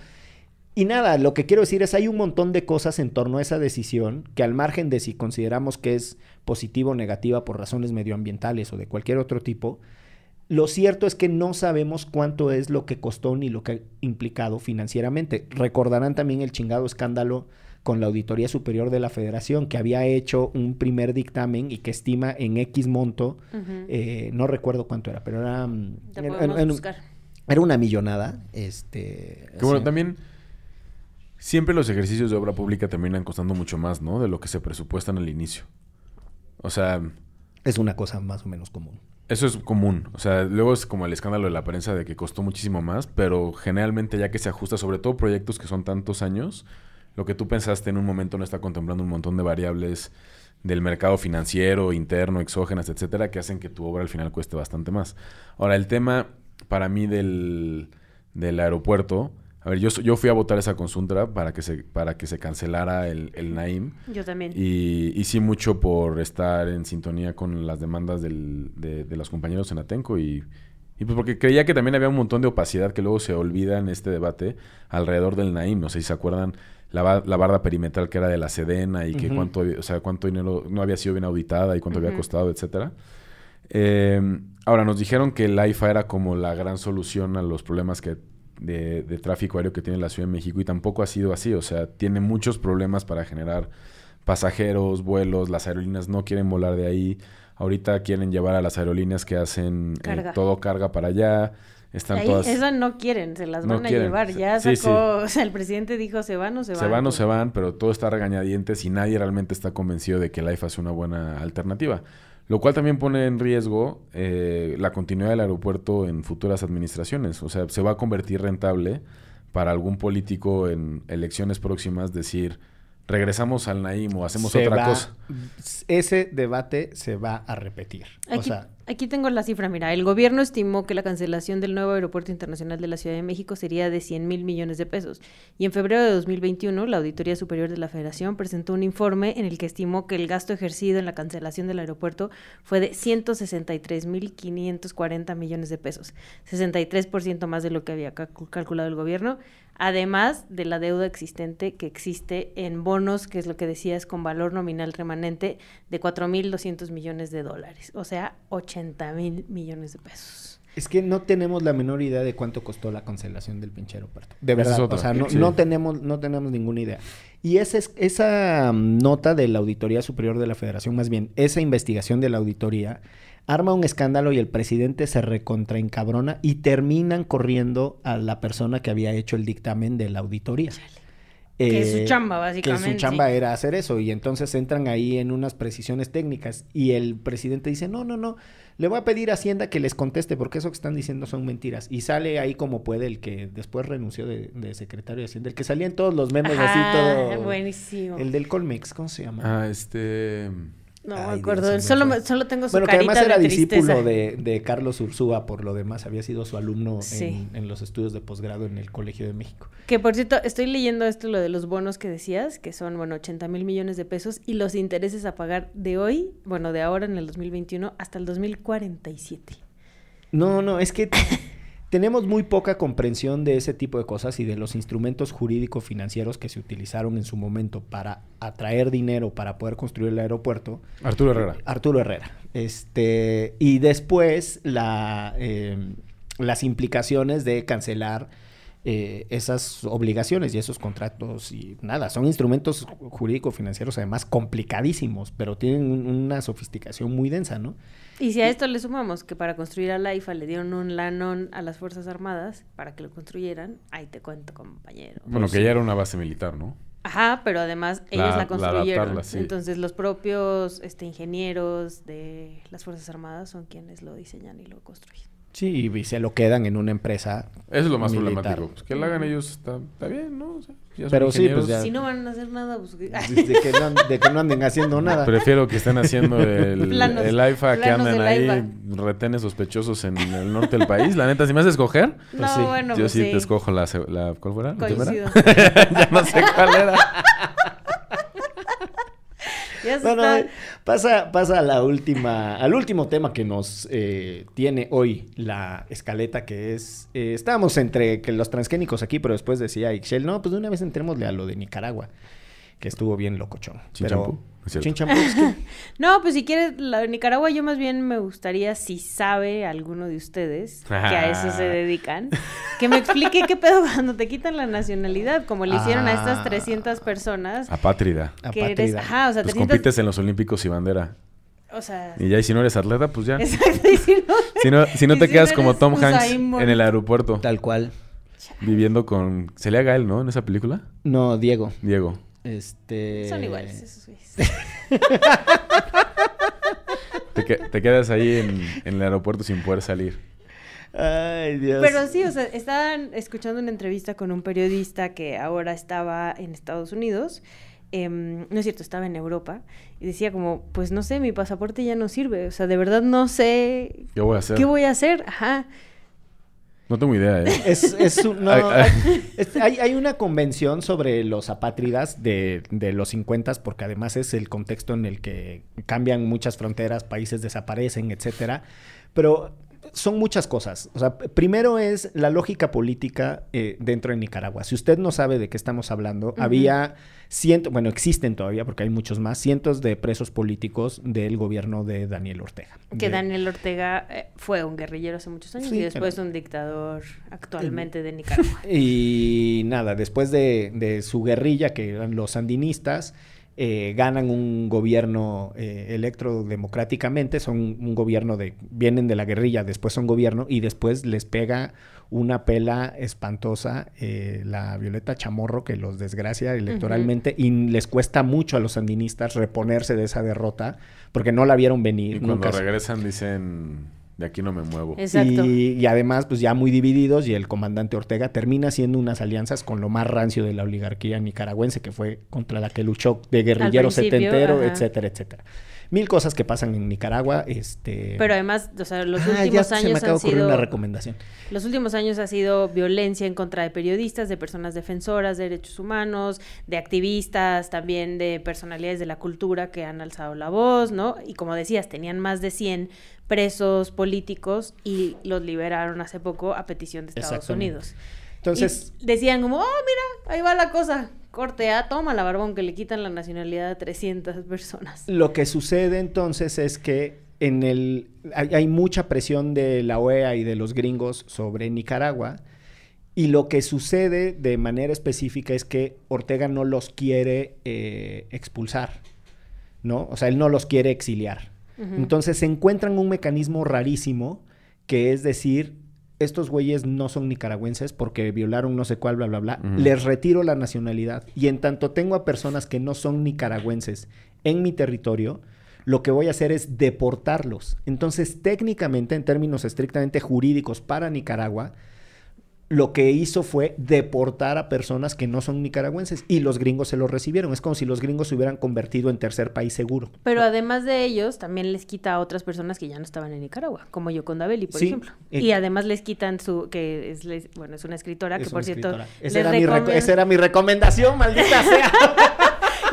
Y nada, lo que quiero decir es hay un montón de cosas en torno a esa decisión que al margen de si consideramos que es positiva o negativa por razones medioambientales o de cualquier otro tipo, lo cierto es que no sabemos cuánto es lo que costó ni lo que ha implicado financieramente. Recordarán también el chingado escándalo con la Auditoría Superior de la Federación, que había hecho un primer dictamen y que estima en X monto, eh, no recuerdo cuánto era, pero era, mm, era- era- era una millonada. Este, Que bueno, sí. también siempre los ejercicios de obra pública terminan costando mucho más, ¿no? De lo que se presupuestan al inicio. O sea, Es una cosa más o menos común. eso es común. O sea, luego es como el escándalo de la prensa de que costó muchísimo más, pero generalmente ya que se ajusta, sobre todo proyectos que son tantos años, lo que tú pensaste en un momento no está contemplando un montón de variables del mercado financiero, interno, exógenas, etcétera, que hacen que tu obra al final cueste bastante más. Ahora, el tema para mí del, del aeropuerto, a ver, yo, yo fui a votar esa consulta para que se, para que se cancelara el, el Naim. Yo también. Y, sí mucho por estar en sintonía con las demandas del- de, de los compañeros en Atenco y, y pues porque creía que también había un montón de opacidad que luego se olvida en este debate alrededor del Naim. No sé si se acuerdan la, la barda perimetral que era de la Sedena y que cuánto, o sea, cuánto dinero no había sido bien auditada y cuánto había costado, etcétera. Eh, ahora, nos dijeron que el AIFA era como la gran solución a los problemas que de, de tráfico aéreo que tiene la Ciudad de México y tampoco ha sido así. O sea, tiene muchos problemas para generar pasajeros, vuelos, las aerolíneas no quieren volar de ahí. Ahorita quieren llevar a las aerolíneas que hacen eh, todo carga para allá. Están Ahí, todas... Esas no quieren, se las No van a quieren. llevar. Ya sacó, sí. o sea, el presidente dijo, ¿se van o se van? Se van o se van, pero todo está a regañadientes y nadie realmente está convencido de que AIFA es una buena alternativa. Lo cual también pone en riesgo eh, la continuidad del aeropuerto en futuras administraciones. O sea, se va a convertir rentable para algún político en elecciones próximas decir, regresamos al Naim o hacemos Se otra va- cosa. Ese debate se va a repetir. O sea, aquí tengo la cifra, mira, el gobierno estimó que la cancelación del nuevo aeropuerto internacional de la Ciudad de México sería de 100 mil millones de pesos. Y en febrero de 2021, la Auditoría Superior de la Federación presentó un informe en el que estimó que el gasto ejercido en la cancelación del aeropuerto fue de 163 mil 540 millones de pesos, 63% más de lo que había calcu- calculado el gobierno, además de la deuda existente que existe en bonos, que es lo que decías, con valor nominal remanente de 4.200 millones de dólares, o sea, 80 mil millones de pesos. es que no tenemos la menor idea de cuánto costó la cancelación del pinche aeropuerto. De verdad, o sea, no, Sí. no tenemos, no tenemos ninguna idea. Y esa, es- esa mm, nota de la Auditoría Superior de la Federación, más bien, esa investigación de la auditoría, arma un escándalo y el presidente se recontraencabrona y terminan corriendo a la persona que había hecho el dictamen de la auditoría. Que es su Eh, chamba, Que básicamente. su chamba era hacer eso y entonces entran ahí en unas precisiones técnicas y el presidente dice, no, no, no, le voy a pedir a Hacienda que les conteste porque eso que están diciendo son mentiras. Y sale ahí como puede el que después renunció de, de secretario de Hacienda, el que salía en todos los memes Ajá, así todo... buenísimo. El del Colmex, ¿cómo se llama? Ah, este... No Ay, me acuerdo, solo, me- solo tengo su Bueno, que carita además era de discípulo de, de Carlos Ursúa, por lo demás, había sido su alumno Sí. en, en los estudios de posgrado en el Colegio de México. Que por cierto, estoy leyendo esto, lo de los bonos que decías, que son, bueno, 80 mil millones de pesos y los intereses a pagar de hoy, bueno, de ahora en el 2021 hasta el 2047. No, no, es que tenemos muy poca comprensión de ese tipo de cosas y de los instrumentos jurídico-financieros que se utilizaron en su momento para atraer dinero para poder construir el aeropuerto. Arturo Herrera. Arturo Herrera. Este, y después la, eh, las implicaciones de cancelar eh, esas obligaciones y esos contratos y nada, son instrumentos jurídico-financieros además complicadísimos, pero tienen un- una sofisticación muy densa, ¿no? Y si a esto le sumamos que para construir a la IFA le dieron un lanón a las Fuerzas Armadas para que lo construyeran, ahí te cuento, compañero. Bueno, que ya era una base militar, ¿no? Ajá, pero además ellos la la construyeron. sí. Entonces los propios este, ingenieros de las Fuerzas Armadas son quienes lo diseñan y lo construyen. Sí, y se lo quedan en una empresa. Eso es lo más militar. problemático. Pues que lo hagan ellos está, está bien, ¿no? O sea, ya son Pero sí, pues ya- Si no van a hacer nada, pues... De, de que no, de que no anden haciendo nada. Prefiero que estén haciendo el, Planos- el AIFA que anden ahí AIFA. retenes sospechosos en el norte del país. La neta, si me haces escoger, no, sí. bueno, yo pues sí, sí. te escojo la, la ¿cuál fuera? ¿La ya no sé cuál era. Ya se Bueno, está- pasa, pasa a la última, al último tema que nos eh, tiene hoy la escaleta, que es, eh, estábamos entre que los transgénicos aquí, pero después decía Ixchel, no, pues de una vez entrémosle a lo de Nicaragua, que estuvo bien locochón. Cierto. No, pues si quieres, la de Nicaragua, yo más bien me gustaría, si sabe alguno de ustedes que a eso se dedican, que me explique qué pedo cuando te quitan la nacionalidad, como le hicieron a Ah. estas 300 personas. Apátrida. Que eres, apátrida. ajá, o sea, Pues 300... compites en los Olímpicos y bandera. O sea, Y ya, y si no eres atleta, pues ya. exacto, y si no... Si no, si no y te si quedas no como Tom Hanks en el aeropuerto, Tal cual. viviendo con... Se le haga él, ¿no? En esa película. No, Diego. Diego. Este... Son iguales esos güeyes. Te, que- te quedas ahí en, en el aeropuerto sin poder salir. Ay, Dios. Pero sí, o sea, estaban escuchando una entrevista con un periodista que ahora estaba en Estados Unidos. em, no es cierto, estaba en Europa. Y decía como, pues no sé, mi pasaporte ya no sirve. O sea, de verdad no sé ¿Qué voy a hacer? qué voy a hacer. Ajá. No tengo idea, ¿eh? Es, es un- no, hay una convención sobre los apátridas de, de los 50 porque además es el contexto en el que cambian muchas fronteras, países desaparecen, etcétera. Pero son muchas cosas. O sea, primero es la lógica política eh, dentro de Nicaragua. Si usted no sabe de qué estamos hablando, había cientos, bueno, existen todavía porque hay muchos más, cientos de presos políticos del gobierno de Daniel Ortega. Que De- Daniel Ortega eh, fue un guerrillero hace muchos años Sí, y después un dictador actualmente de Nicaragua. Y nada, después de, de su guerrilla, que eran los sandinistas, eh, ganan un gobierno eh, electro democráticamente, son un gobierno de, vienen de la guerrilla, después son gobierno, y después les pega una pela espantosa, eh, la Violeta Chamorro, que los desgracia electoralmente, y les cuesta mucho a los sandinistas reponerse de esa derrota, porque no la vieron venir. Y cuando nunca regresan dicen... de aquí no me muevo. Exacto. Y, y además, pues ya muy divididos, y el comandante Ortega termina haciendo unas alianzas con lo más rancio de la oligarquía nicaragüense, que fue contra la que luchó de guerrillero setentero, ajá. etcétera, etcétera. Mil cosas que pasan en Nicaragua, este... Pero además, o sea, los Ah, ya últimos se me años acaba de ocurrir sido... una recomendación. Los últimos años ha sido violencia en contra de periodistas, de personas defensoras de derechos humanos, de activistas, también de personalidades de la cultura que han alzado la voz, ¿no? Y como decías, tenían más de 100 presos políticos y los liberaron hace poco a petición de Estados. Unidos. Entonces, Y decían como, oh, mira, ahí va la cosa. Corte A, toma la barbón que le quitan la nacionalidad a 300 personas. Lo que sucede entonces es que en el hay, hay mucha presión de la OEA y de los gringos sobre Nicaragua y lo que sucede de manera específica es que Ortega no los quiere eh, expulsar, ¿no? O sea, él no los quiere exiliar. Entonces se encuentran un mecanismo rarísimo que es decir, estos güeyes no son nicaragüenses porque violaron no sé cuál, bla, bla, bla. Les retiro la nacionalidad. Y en tanto tengo a personas que no son nicaragüenses en mi territorio, lo que voy a hacer es deportarlos. Entonces, técnicamente, en términos estrictamente jurídicos para Nicaragua, lo que hizo fue deportar a personas que no son nicaragüenses y los gringos se los recibieron. Es como si los gringos se hubieran convertido en tercer país seguro. Pero además de ellos, también les quita a otras personas que ya no estaban en Nicaragua, como Yoconda Belli, por Sí, ejemplo. eh, y además les quitan su, que es, les- bueno, es una escritora que por cierto... Esa era, mi esa era mi recomendación, maldita sea.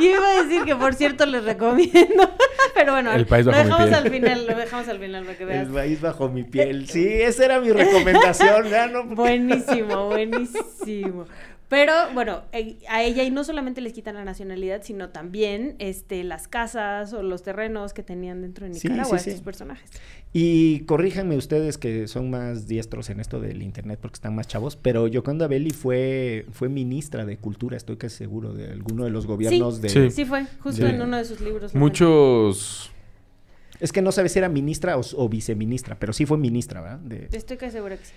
Yo iba a decir que por cierto les recomiendo, pero bueno, El país lo mi dejamos piel. al final, lo dejamos al final para que veas. El país bajo mi piel. Sí, esa era mi recomendación. ya no- Buenísimo, buenísimo. Pero bueno, eh, a ella y no solamente les quitan la nacionalidad, sino también este las casas o los terrenos que tenían dentro de Nicaragua sí, sí. estos personajes. Y corríjanme ustedes que son más diestros en esto del internet porque están más chavos, pero Yoconda Belli fue, fue ministra de Cultura, estoy casi seguro, de alguno de los gobiernos de... Sí. Sí fue, justo en uno de sus libros. Muchos... Es que no sabes si era ministra o, o viceministra, pero sí fue ministra, ¿verdad? De-. Estoy casi segura que sí.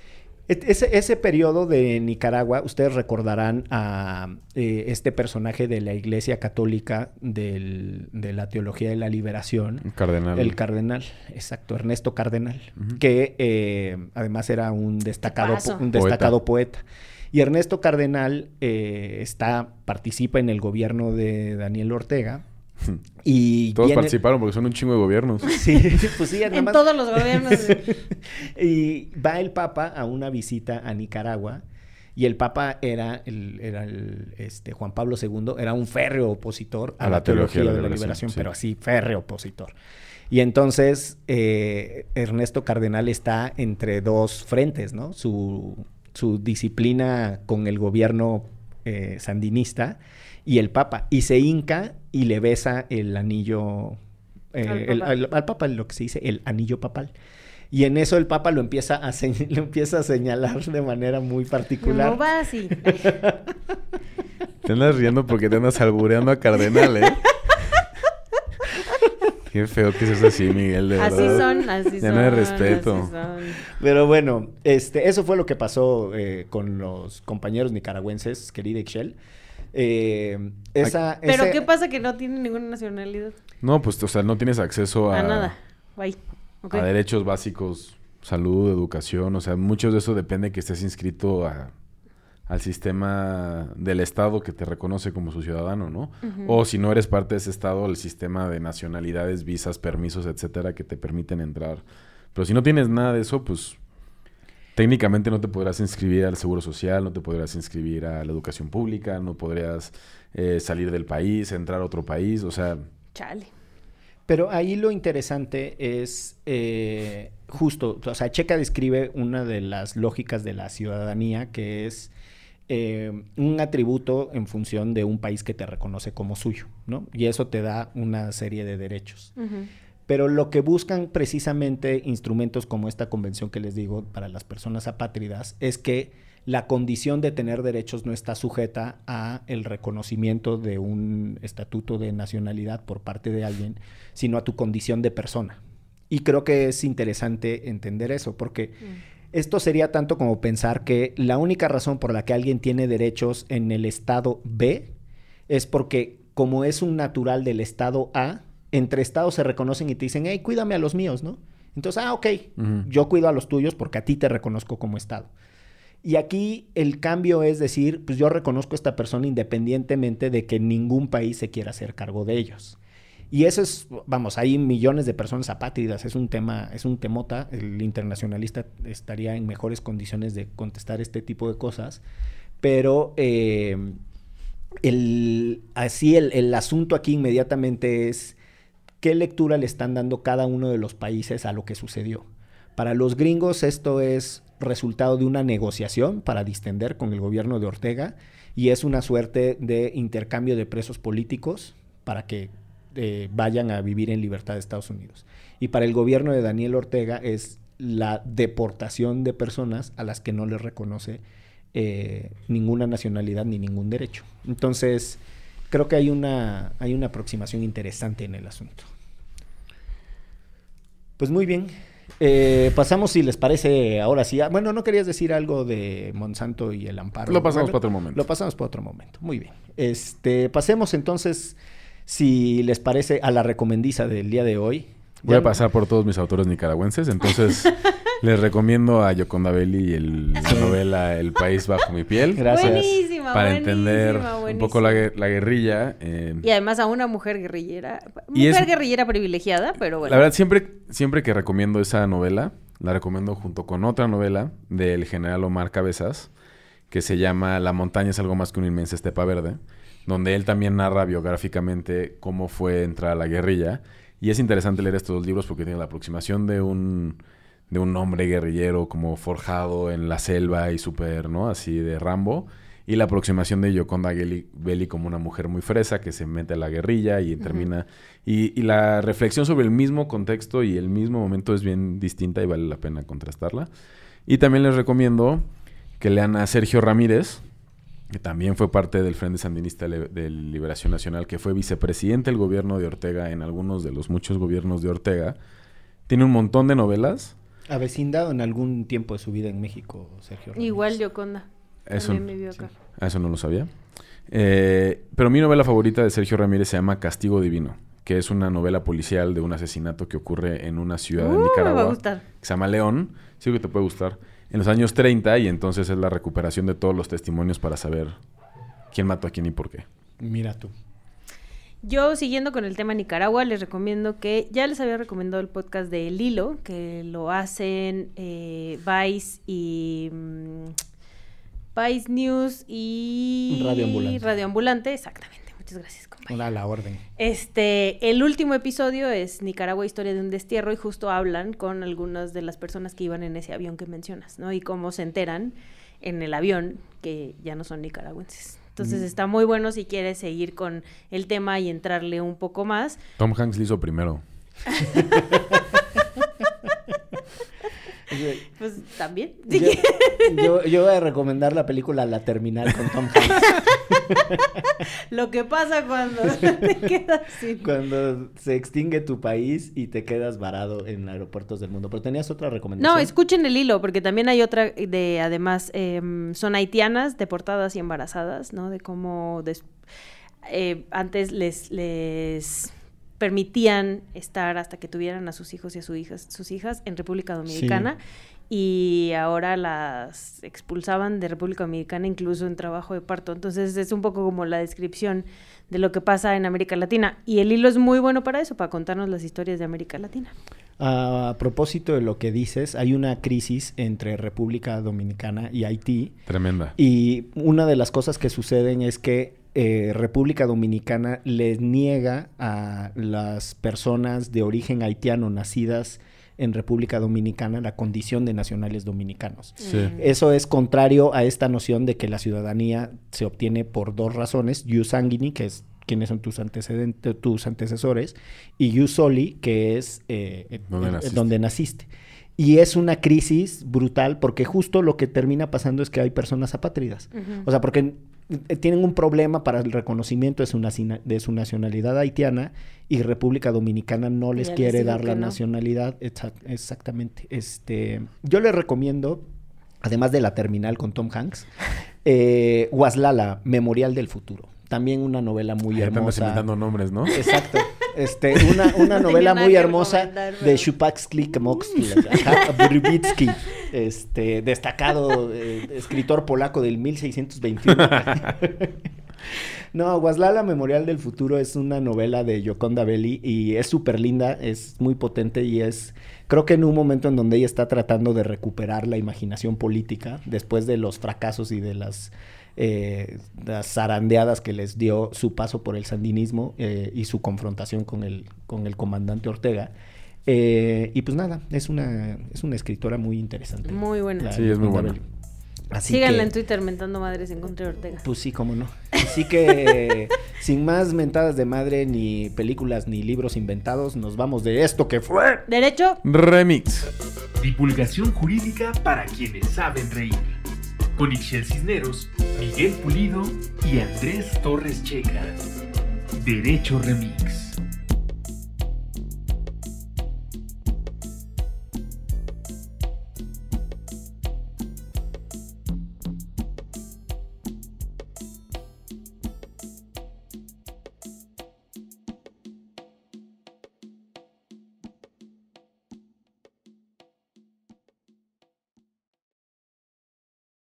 Ese, ese periodo de Nicaragua, ustedes recordarán a eh, este personaje de la Iglesia Católica del- de la Teología de la Liberación, Cardenal. el cardenal, exacto, Ernesto Cardenal, que eh, además era un destacado, un Poeta. destacado poeta. Y Ernesto Cardenal eh, está, participa en el gobierno de Daniel Ortega. Y Todos viene- participaron porque son un chingo de gobiernos. Sí, pues sí, nada En más- todos los gobiernos. y va el Papa a una visita a Nicaragua. Y el Papa era, el, era el, este, Juan Pablo II, era un férreo opositor a, la, teología, de la liberación, sí. pero así, férreo opositor. Y entonces eh, Ernesto Cardenal está entre dos frentes, ¿no? Su, su disciplina con el gobierno eh, sandinista y el Papa. Y se hinca y le besa el anillo, eh, Al el- Papa. al- al Papa, lo que se dice, el anillo papal. Y en eso el Papa lo empieza a, lo empieza a señalar de manera muy particular. No va así. Te andas riendo porque te andas albureando a Cardenal, ¿eh? Qué feo que seas así, Miguel, de Así verdad. son, así Ya son. no hay respeto. así son. Pero bueno, este, eso fue lo que pasó eh, con los compañeros nicaragüenses, querida Ixchel. Eh, esa, Pero ese- ¿qué pasa que no tienen ninguna nacionalidad? No, pues, o sea, no tienes acceso a, A nada. Bye. A derechos básicos, salud, educación. O sea, mucho de eso depende que estés inscrito a- al sistema del Estado que te reconoce como su ciudadano, ¿no? O si no eres parte de ese Estado, el sistema de nacionalidades, visas, permisos, etcétera, que te permiten entrar. Pero si no tienes nada de eso, pues técnicamente no te podrás inscribir al Seguro Social, no te podrás inscribir a la educación pública, no podrías eh, salir del país, entrar a otro país, o sea, Chale. Pero ahí lo interesante es eh, justo, o sea, Checa describe una de las lógicas de la ciudadanía que es eh, un atributo en función de un país que te reconoce como suyo, ¿no? Y eso te da una serie de derechos. Ujú. Pero lo que buscan precisamente instrumentos como esta convención que les digo para las personas apátridas es que la condición de tener derechos no está sujeta a el reconocimiento de un estatuto de nacionalidad por parte de alguien, sino a tu condición de persona. Y creo que es interesante entender eso, porque esto sería tanto como pensar que la única razón por la que alguien tiene derechos en el estado B es porque como es un natural del estado A, entre estados se reconocen y te dicen, hey, cuídame a los míos, ¿no? Entonces, ah, ok, yo cuido a los tuyos porque a ti te reconozco como Estado. Y aquí el cambio es decir, pues yo reconozco a esta persona independientemente de que ningún país se quiera hacer cargo de ellos. Y eso es, vamos, hay millones de personas apátridas, es un tema, es un temota, el internacionalista estaría en mejores condiciones de contestar este tipo de cosas, pero eh, el, así el, el asunto aquí inmediatamente es qué lectura le están dando cada uno de los países a lo que sucedió. Para los gringos esto es resultado de una negociación para distender con el gobierno de Ortega y es una suerte de intercambio de presos políticos para que eh, vayan a vivir en libertad de Estados Unidos. Y para el gobierno de Daniel Ortega es la deportación de personas a las que no les reconoce eh, ninguna nacionalidad ni ningún derecho. Entonces, creo que hay una, hay una aproximación interesante en el asunto. Pues muy bien. Eh, pasamos, si les parece, ahora sí. a- Bueno, ¿no querías decir algo de Monsanto y el amparo? Lo pasamos Bueno, para otro momento. Lo pasamos para otro momento. Muy bien. Este, pasemos entonces, si les parece, a la recomendiza del día de hoy. Voy Ya- a pasar por todos mis autores nicaragüenses, entonces les recomiendo a Yoconda Belli el- la novela El país bajo mi piel. Gracias. Buenísima, Para buenísima, entender un poco la, la guerrilla. eh, Y además a una mujer guerrillera. Y Mujer es- guerrillera privilegiada, pero bueno. La verdad, siempre, siempre que recomiendo esa novela, la recomiendo junto con otra novela del general Omar Cabezas, que se llama La montaña es algo más que una inmensa estepa verde, donde él también narra biográficamente cómo fue entrar a la guerrilla. Y es interesante leer estos dos libros porque tiene la aproximación de un, de un hombre guerrillero como forjado en la selva y súper, ¿no? Así de Rambo. Y la aproximación de Yoconda Belli, como una mujer muy fresa que se mete a la guerrilla y termina... Y, y la reflexión sobre el mismo contexto y el mismo momento es bien distinta y vale la pena contrastarla. Y también les recomiendo que lean a Sergio Ramírez, que también fue parte del Frente Sandinista de Liberación Nacional, que fue vicepresidente del gobierno de Ortega en algunos de los muchos gobiernos de Ortega. Tiene un montón de novelas. Avecindado en algún tiempo de su vida en México, Sergio. Ramírez. Igual Yoconda. Eso, También vivió acá. Ah, eso no lo sabía. Eh, pero mi novela favorita de Sergio Ramírez se llama Castigo Divino, que es una novela policial de un asesinato que ocurre en una ciudad de Uh, me va a Nicaragua. gustar. que se llama León. Sí que te puede gustar. En los años 30 y entonces es la recuperación de todos los testimonios para saber quién mató a quién y por qué. Mira tú. Yo, siguiendo con el tema Nicaragua, les recomiendo que ya les había recomendado el podcast de El Hilo, que lo hacen eh, Vice y mm, Vice News y Radio Ambulante. Radio Ambulante, exactamente. Muchas gracias, compañero. La orden. Este, el último episodio es Nicaragua, historia de un destierro, y justo hablan con algunas de las personas que iban en ese avión que mencionas, ¿no? Y cómo se enteran en el avión que ya no son nicaragüenses. Entonces Mm. está muy bueno si quieres seguir con el tema y entrarle un poco más. Tom Hanks lo hizo primero. Pues también. Yo, yo, yo voy a recomendar la película La Terminal con Tom Hanks. Lo que pasa cuando te quedas sin... Cuando se extingue tu país y te quedas varado en aeropuertos del mundo. Pero tenías otra recomendación. No, escuchen el hilo, porque también hay otra de, además, em, son haitianas, deportadas y embarazadas, ¿no? De cómo des- eh, antes les, les permitían estar hasta que tuvieran a sus hijos y a sus hijas, sus hijas en República Dominicana. Y ahora las expulsaban de República Dominicana incluso en trabajo de parto. Entonces es un poco como la descripción de lo que pasa en América Latina. Y el hilo es muy bueno para eso, para contarnos las historias de América Latina. A propósito de lo que dices, hay una crisis entre República Dominicana y Haití. Tremenda. Y una de las cosas que suceden es que eh, República Dominicana les niega a las personas de origen haitiano nacidas en República Dominicana la condición de nacionales dominicanos. Sí. Eso es contrario a esta noción de que la ciudadanía se obtiene por dos razones, jus sanguini, que es quiénes son tus antecedentes, tus antecesores, y jus soli, que es eh, ¿Dónde eh, naciste? donde naciste. Y es una crisis brutal porque justo lo que termina pasando es que hay personas apátridas. O sea, porque tienen un problema para el reconocimiento de su, de su nacionalidad haitiana y República Dominicana no les quiere dar la no. nacionalidad. Exac- exactamente. Este, yo les recomiendo, además de la terminal con Tom Hanks, eh, Waslala, Memorial del Futuro. También una novela muy andas hermosa. inventando nombres, ¿no? Exacto. este, una, una No novela muy hermosa de ajá, Brubitsky, este, destacado eh, escritor polaco del 1621. No, Waslala Memorial del Futuro es una novela de Yoconda Belli y es súper linda, es muy potente y es, creo que en un momento en donde ella está tratando de recuperar la imaginación política después de los fracasos y de las, eh, las zarandeadas que les dio su paso por el sandinismo eh, y su confrontación con el, con el comandante Ortega. Eh, y pues nada, es una, es una escritora muy interesante. Muy buena. la Sí, es muy buena. Así Síganla que- en Twitter mentando madres en contra de Ortega. pues sí, cómo no. Así que, sin más mentadas de madre, ni películas, ni libros inventados, nos vamos de esto que fue. Derecho. Remix. Divulgación jurídica para quienes saben reír. Con Ixel Cisneros, Miguel Pulido y Andrés Torres Checa. Derecho Remix.